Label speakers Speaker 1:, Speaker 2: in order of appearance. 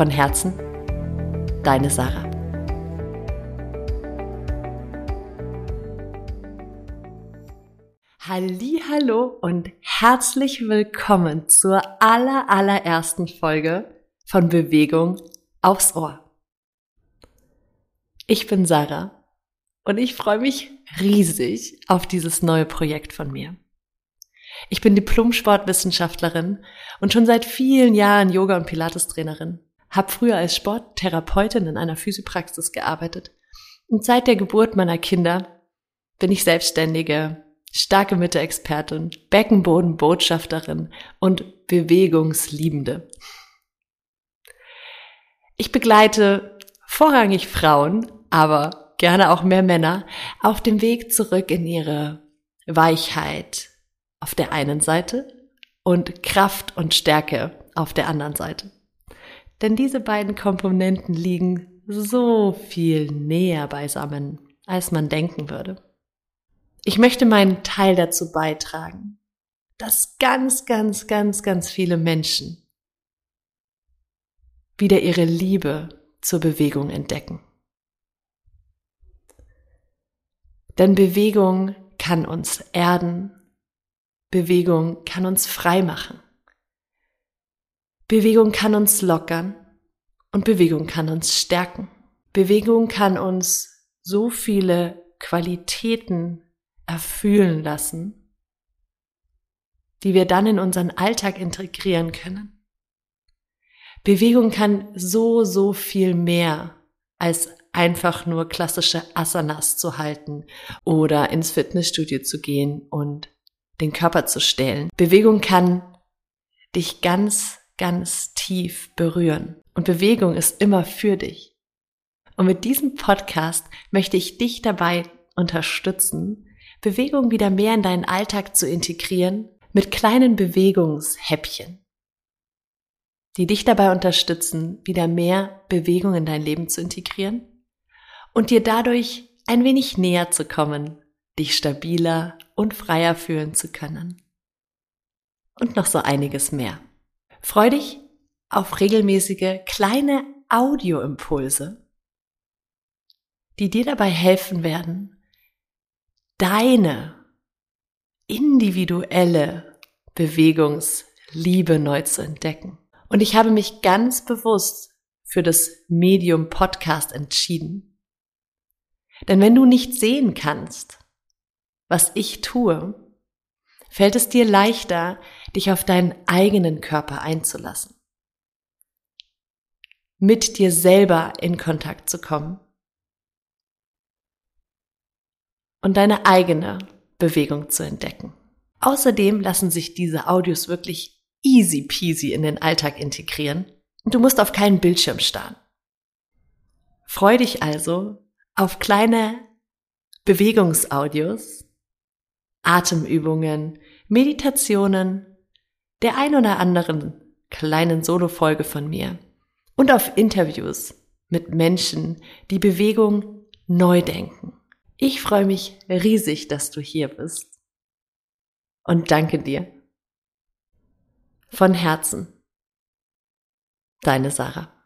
Speaker 1: Von Herzen, deine Sarah. Hallo und herzlich willkommen zur aller allerersten Folge von Bewegung aufs Ohr. Ich bin Sarah und ich freue mich riesig auf dieses neue Projekt von mir. Ich bin Diplom-Sportwissenschaftlerin und schon seit vielen Jahren Yoga- und Pilates-Trainerin habe früher als Sporttherapeutin in einer Physiopraxis gearbeitet. Und seit der Geburt meiner Kinder bin ich selbstständige, starke Mitte-Expertin, Beckenboden-Botschafterin und Bewegungsliebende. Ich begleite vorrangig Frauen, aber gerne auch mehr Männer auf dem Weg zurück in ihre Weichheit auf der einen Seite und Kraft und Stärke auf der anderen Seite. Denn diese beiden Komponenten liegen so viel näher beisammen, als man denken würde. Ich möchte meinen Teil dazu beitragen, dass ganz, ganz, ganz, ganz viele Menschen wieder ihre Liebe zur Bewegung entdecken. Denn Bewegung kann uns erden, Bewegung kann uns frei machen. Bewegung kann uns lockern und Bewegung kann uns stärken. Bewegung kann uns so viele Qualitäten erfüllen lassen, die wir dann in unseren Alltag integrieren können. Bewegung kann so, so viel mehr als einfach nur klassische Asanas zu halten oder ins Fitnessstudio zu gehen und den Körper zu stellen. Bewegung kann dich ganz ganz tief berühren. Und Bewegung ist immer für dich. Und mit diesem Podcast möchte ich dich dabei unterstützen, Bewegung wieder mehr in deinen Alltag zu integrieren mit kleinen Bewegungshäppchen, die dich dabei unterstützen, wieder mehr Bewegung in dein Leben zu integrieren und dir dadurch ein wenig näher zu kommen, dich stabiler und freier fühlen zu können. Und noch so einiges mehr. Freu dich auf regelmäßige kleine Audioimpulse, die dir dabei helfen werden, deine individuelle Bewegungsliebe neu zu entdecken. Und ich habe mich ganz bewusst für das Medium Podcast entschieden. Denn wenn du nicht sehen kannst, was ich tue, fällt es dir leichter, dich auf deinen eigenen Körper einzulassen. Mit dir selber in Kontakt zu kommen. Und deine eigene Bewegung zu entdecken. Außerdem lassen sich diese Audios wirklich easy peasy in den Alltag integrieren und du musst auf keinen Bildschirm starren. Freu dich also auf kleine Bewegungsaudios, Atemübungen, Meditationen, der ein oder anderen kleinen Solo-Folge von mir und auf Interviews mit Menschen, die Bewegung neu denken. Ich freue mich riesig, dass du hier bist. Und danke dir. Von Herzen. Deine Sarah.